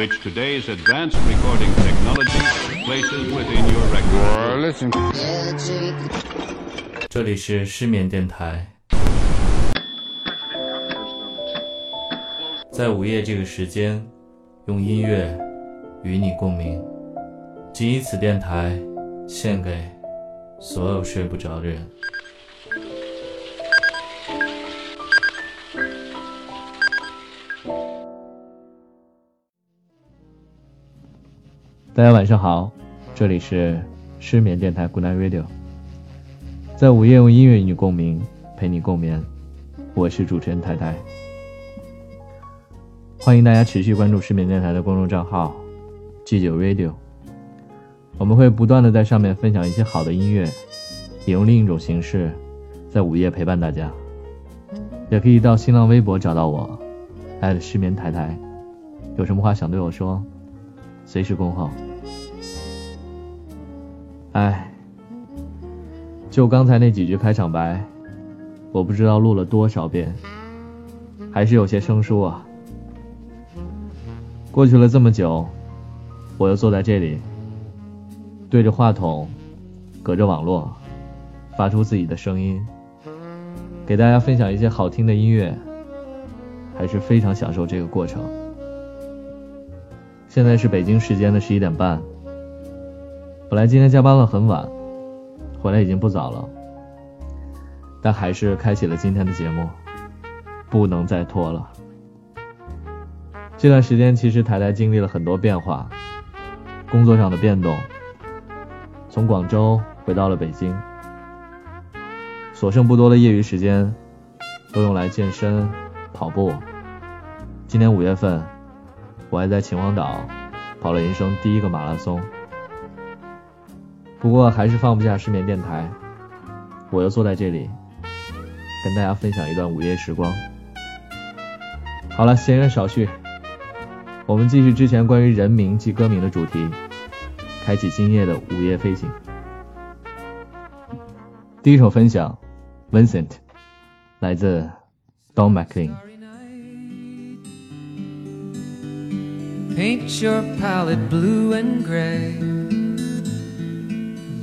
which today's advanced recording technology places within your record. 这里是失眠电台，在午夜这个时间，用音乐与你共鸣。仅以此电台献给所有睡不着的人。大家晚上好，这里是失眠电台 Good Night Radio，在午夜用音乐与你共鸣，陪你共眠。我是主持人太太，欢迎大家持续关注失眠电台的公众账号 G 九 Radio，我们会不断的在上面分享一些好的音乐，也用另一种形式在午夜陪伴大家。也可以到新浪微博找到我，爱的失眠太太，有什么话想对我说，随时恭候。哎，就刚才那几句开场白，我不知道录了多少遍，还是有些生疏啊。过去了这么久，我又坐在这里，对着话筒，隔着网络，发出自己的声音，给大家分享一些好听的音乐，还是非常享受这个过程。现在是北京时间的十一点半。本来今天加班了很晚，回来已经不早了，但还是开启了今天的节目，不能再拖了。这段时间其实台台经历了很多变化，工作上的变动，从广州回到了北京，所剩不多的业余时间都用来健身、跑步。今年五月份，我还在秦皇岛跑了人生第一个马拉松。不过还是放不下失眠电台，我又坐在这里，跟大家分享一段午夜时光。好了，闲言少叙，我们继续之前关于人名及歌名的主题，开启今夜的午夜飞行。第一首分享，Vincent，来自 Don McLean。Paint your palette blue and gray.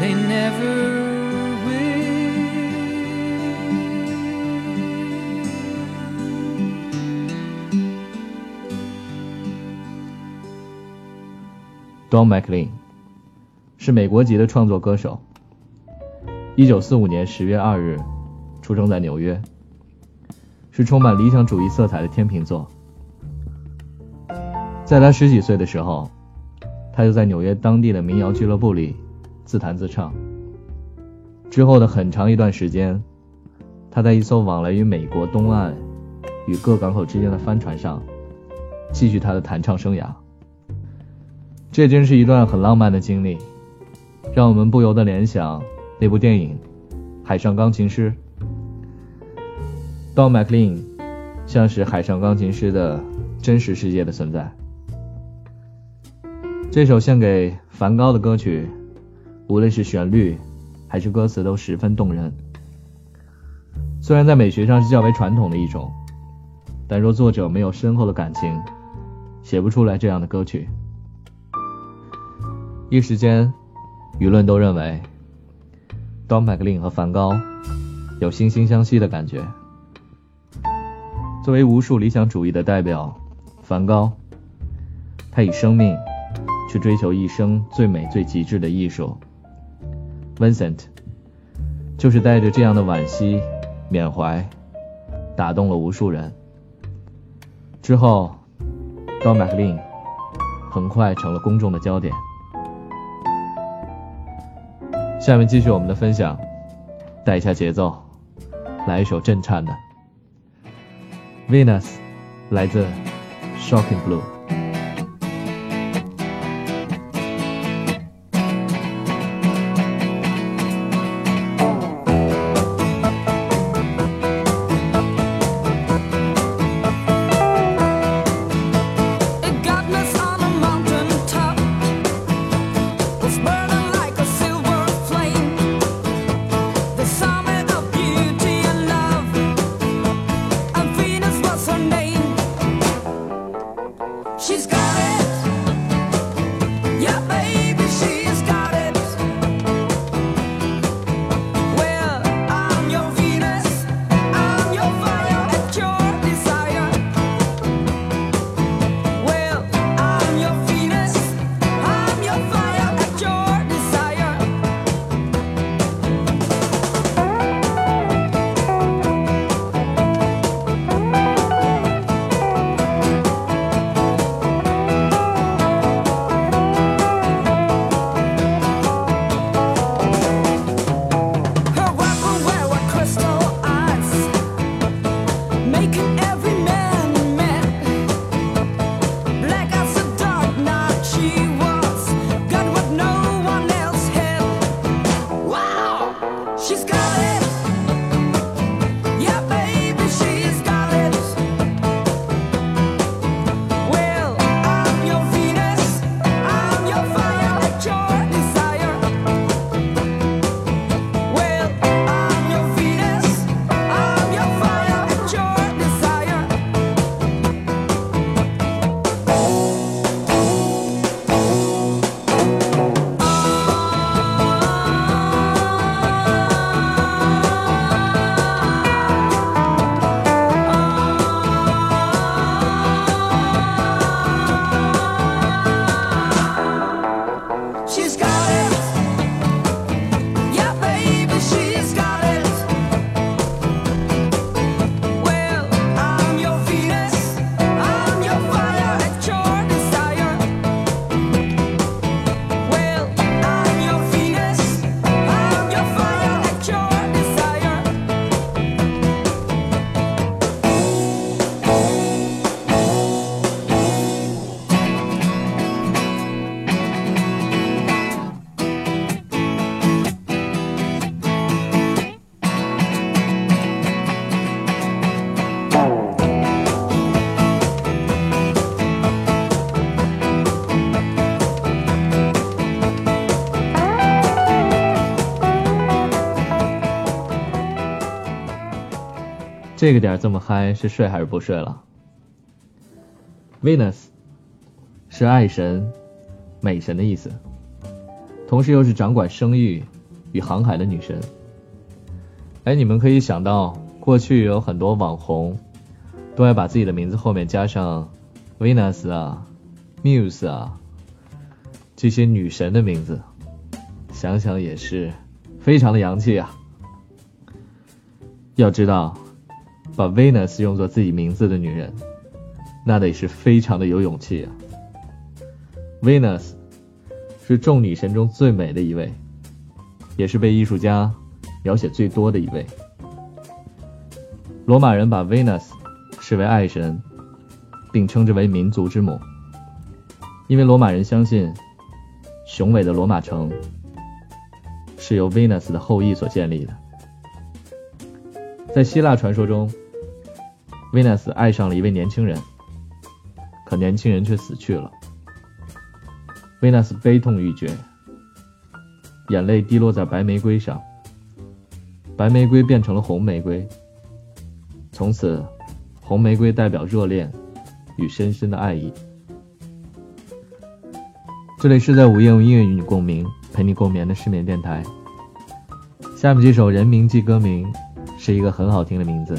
they never Don McLean 是美国籍的创作歌手。一九四五年十月二日出生在纽约，是充满理想主义色彩的天秤座。在他十几岁的时候，他就在纽约当地的民谣俱乐部里自弹自唱。之后的很长一段时间，他在一艘往来于美国东岸与各港口之间的帆船上，继续他的弹唱生涯。这真是一段很浪漫的经历，让我们不由得联想那部电影《海上钢琴师》。Don McLean 像是海上钢琴师的真实世界的存在。这首献给梵高的歌曲，无论是旋律还是歌词都十分动人。虽然在美学上是较为传统的一种，但若作者没有深厚的感情，写不出来这样的歌曲。一时间，舆论都认为，Don McLean 和梵高有惺惺相惜的感觉。作为无数理想主义的代表，梵高，他以生命去追求一生最美最极致的艺术。Vincent 就是带着这样的惋惜、缅怀，打动了无数人。之后，Don McLean 很快成了公众的焦点。下面继续我们的分享，带一下节奏，来一首震颤的《Venus》，来自 Shocking Blue。sky's 这个点这么嗨，是睡还是不睡了？Venus 是爱神、美神的意思，同时又是掌管生育与航海的女神。哎，你们可以想到，过去有很多网红都爱把自己的名字后面加上 Venus 啊、Muse 啊这些女神的名字，想想也是非常的洋气啊。要知道，把 Venus 用作自己名字的女人，那得是非常的有勇气啊。Venus 是众女神中最美的一位，也是被艺术家描写最多的一位。罗马人把 Venus 视为爱神，并称之为民族之母，因为罗马人相信，雄伟的罗马城是由 Venus 的后裔所建立的。在希腊传说中，Venus 爱上了一位年轻人，可年轻人却死去了。Venus 悲痛欲绝，眼泪滴落在白玫瑰上，白玫瑰变成了红玫瑰。从此，红玫瑰代表热恋与深深的爱意。这里是在午夜用音乐与你共鸣，陪你共眠的失眠电台。下面这首人名记歌名。是一个很好听的名字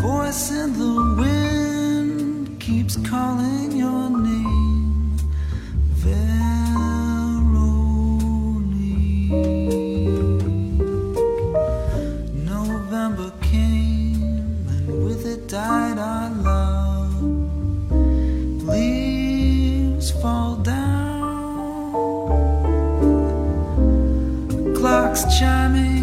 Voice in the wind keeps calling your name. Veronique. November came and with it died our love. Leaves fall down. Clocks chiming.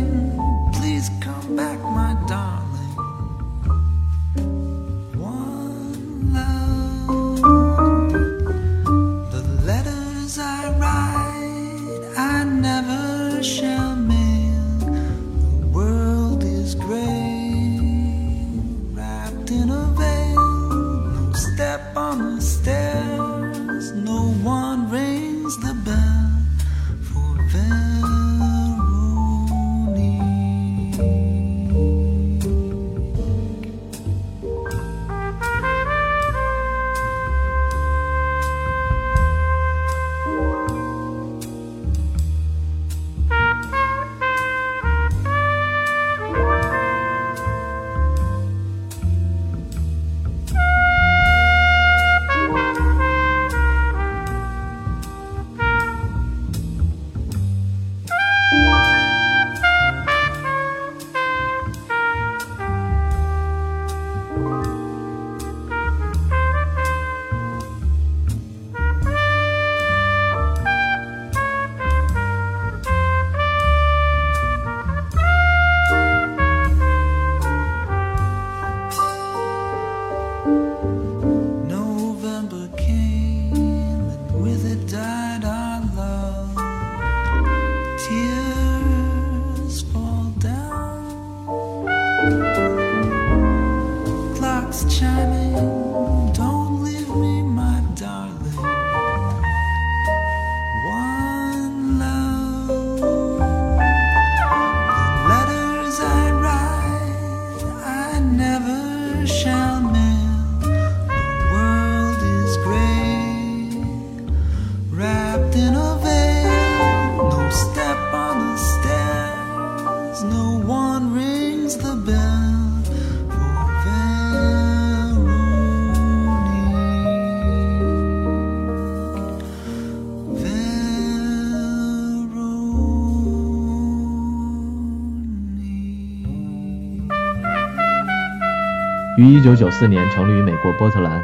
1994年成立于美国波特兰，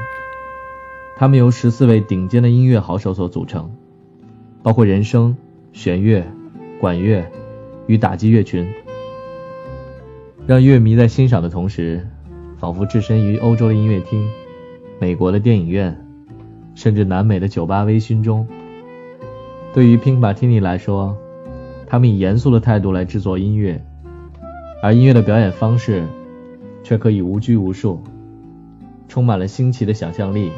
他们由十四位顶尖的音乐好手所组成，包括人声、弦乐、管乐与打击乐群。让乐迷在欣赏的同时，仿佛置身于欧洲的音乐厅、美国的电影院，甚至南美的酒吧微醺中。对于 Pink Martini 来说，他们以严肃的态度来制作音乐，而音乐的表演方式却可以无拘无束，充满了新奇的想象力，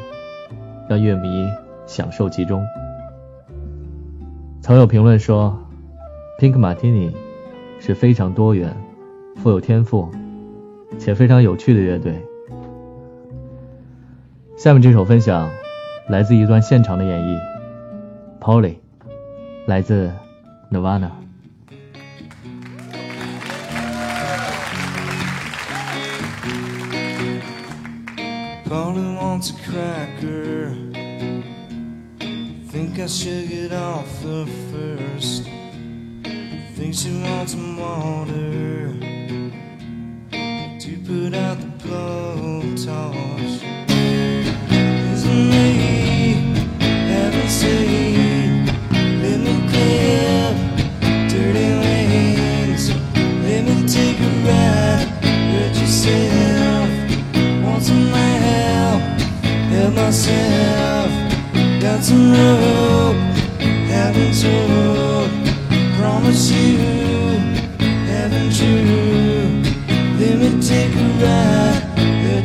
让乐迷享受其中。曾有评论说，Pink Martini 是非常多元、富有天赋且非常有趣的乐队。下面这首分享来自一段现场的演绎，Polly。来自 Nirvana。Polly wants a cracker. Think I should get off the first. Think she wants some water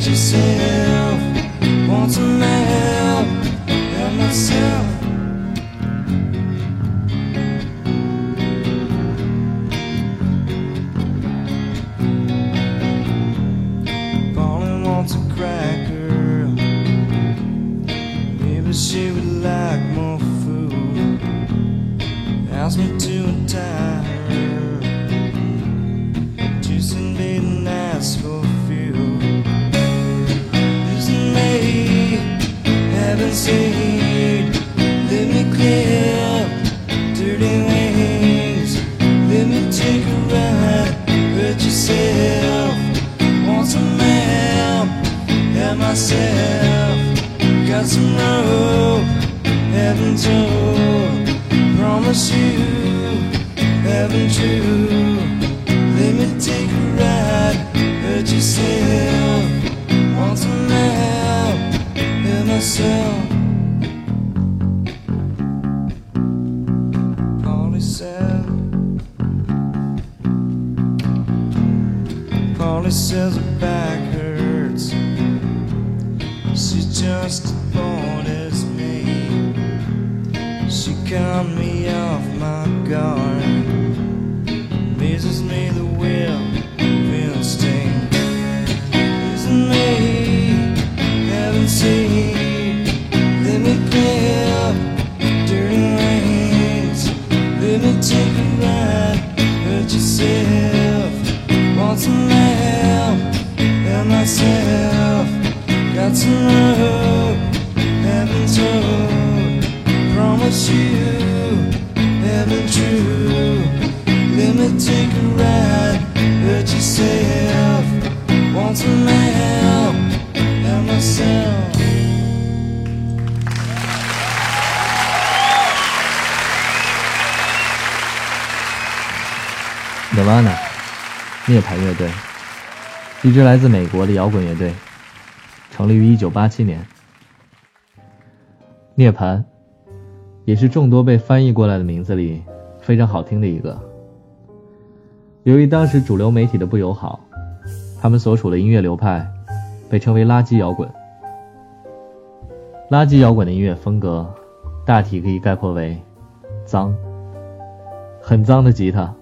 yourself. Want some help? Help myself. Haven't. Promise you. Haven't true. Let me take a ride. Hurt yourself. Want some help? Help myself. Polly said. Polly says her back hurts. She's just She me off my guard. Amazes me the will of instinct. Isn't me haven't seen. Let me clip dirty wings. Let me take a ride. Hurt yourself. Want some help? Help myself. Got some. Haven't told. Promise you. Haven't true. Let me take a ride. Hurt yourself. Want some help? Help myself. Nirvana，涅槃乐队，一支来自美国的摇滚乐队，成立于1987年。涅槃，也是众多被翻译过来的名字里非常好听的一个。由于当时主流媒体的不友好，他们所属的音乐流派被称为垃圾摇滚。垃圾摇滚的音乐风格大体可以概括为脏，很脏的吉他。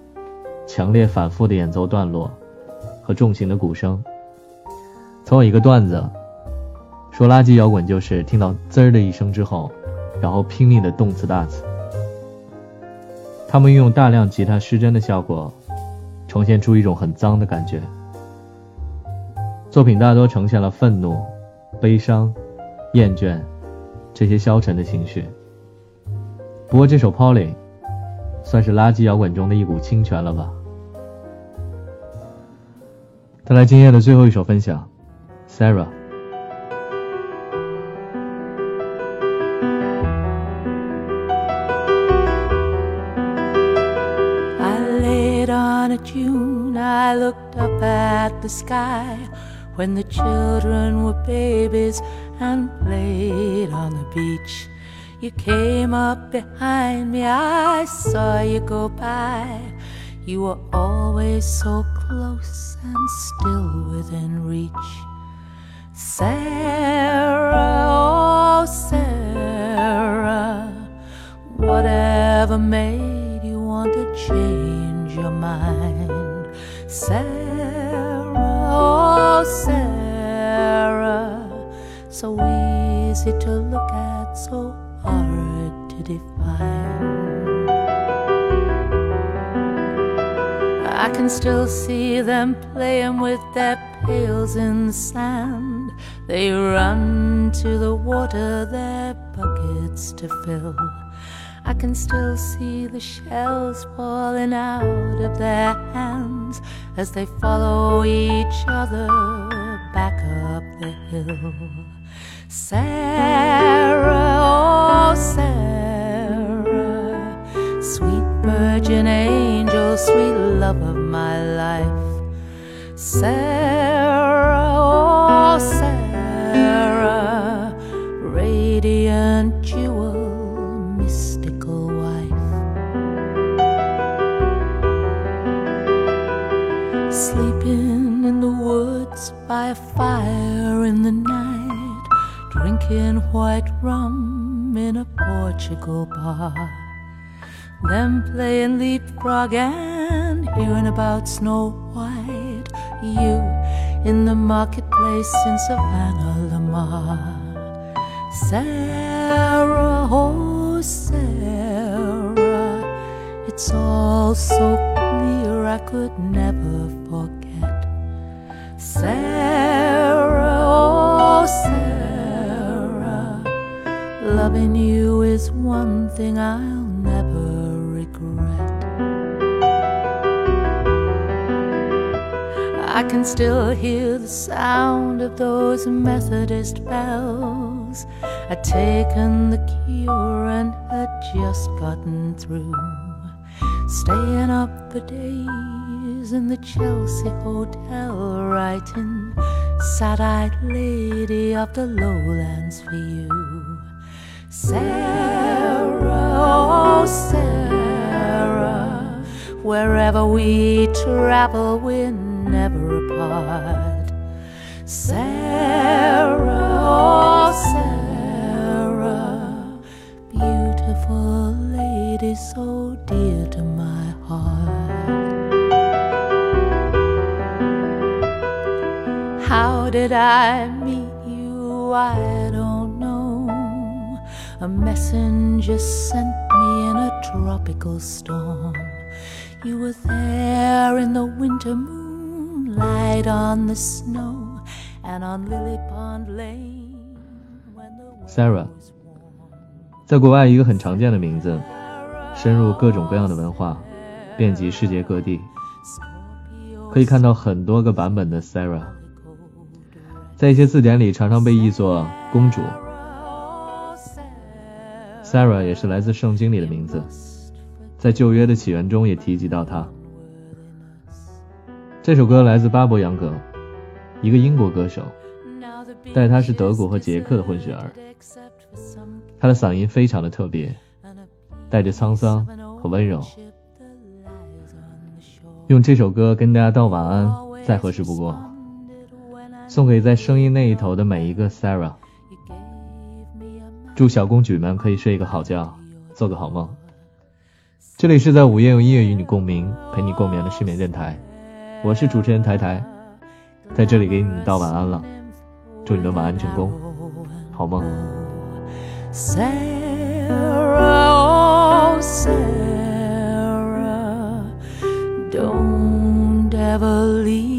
强烈反复的演奏段落和重型的鼓声。曾有一个段子说，垃圾摇滚就是听到滋儿的一声之后，然后拼命的动词大词。他们运用大量吉他失真的效果，呈现出一种很脏的感觉。作品大多呈现了愤怒、悲伤、厌倦这些消沉的情绪。不过这首《Polly》算是垃圾摇滚中的一股清泉了吧。带来今夜的最后一首分享，Sarah。On a June, I looked up at the sky when the children were babies and played on the beach. You came up behind me, I saw you go by. You were always so close and still within reach. Sarah, oh Sarah, whatever made you want to change your mind? Sarah, oh Sarah, so easy to look at, so hard to define. I can still see them playing with their pails in the sand. They run to the water, their buckets to fill. I can still see the shells falling out of their hands as they follow each other back up the hill. Sarah, oh Sarah, sweet virgin angel, sweet love of my life. Sarah, oh Sarah, radiant Sleeping in the woods by a fire in the night, drinking white rum in a Portugal bar. Them playing leapfrog and hearing about Snow White. You in the marketplace in Savannah, Lamar. Sarah, oh Sarah, it's all so I could never forget. Sarah, oh Sarah, loving you is one thing I'll never regret. I can still hear the sound of those Methodist bells. I'd taken the cure and had just gotten through. Staying up for days in the Chelsea Hotel, writing sad eyed lady of the lowlands for you. Sarah, oh Sarah, wherever we travel, we're never apart. Sarah, oh Sarah, beautiful lady, so dear to my did I meet you? I don't know. A messenger sent me in a tropical storm. You were there in the winter moonlight on the snow and on Lily Pond Lane when the weather Sarah was warm. 在国外一个很常见的名字，深入各种各样的文化，遍及世界各地，可以看到很多个版本的 Sarah。在一些字典里常常被译作公主。Sarah 也是来自圣经里的名字，在旧约的起源中也提及到她。这首歌来自巴伯杨格，一个英国歌手，但他是德国和捷克的混血儿。他的嗓音非常的特别，带着沧桑和温柔。用这首歌跟大家道晚安，再合适不过。送给在声音那一头的每一个 Sarah，祝小公举们可以睡一个好觉，做个好梦。这里是在午夜用音乐与你共鸣，陪你共眠的失眠电台，我是主持人台台，在这里给你们道晚安了，祝你们晚安成功，好梦。Sarah, oh Sarah, don't ever leave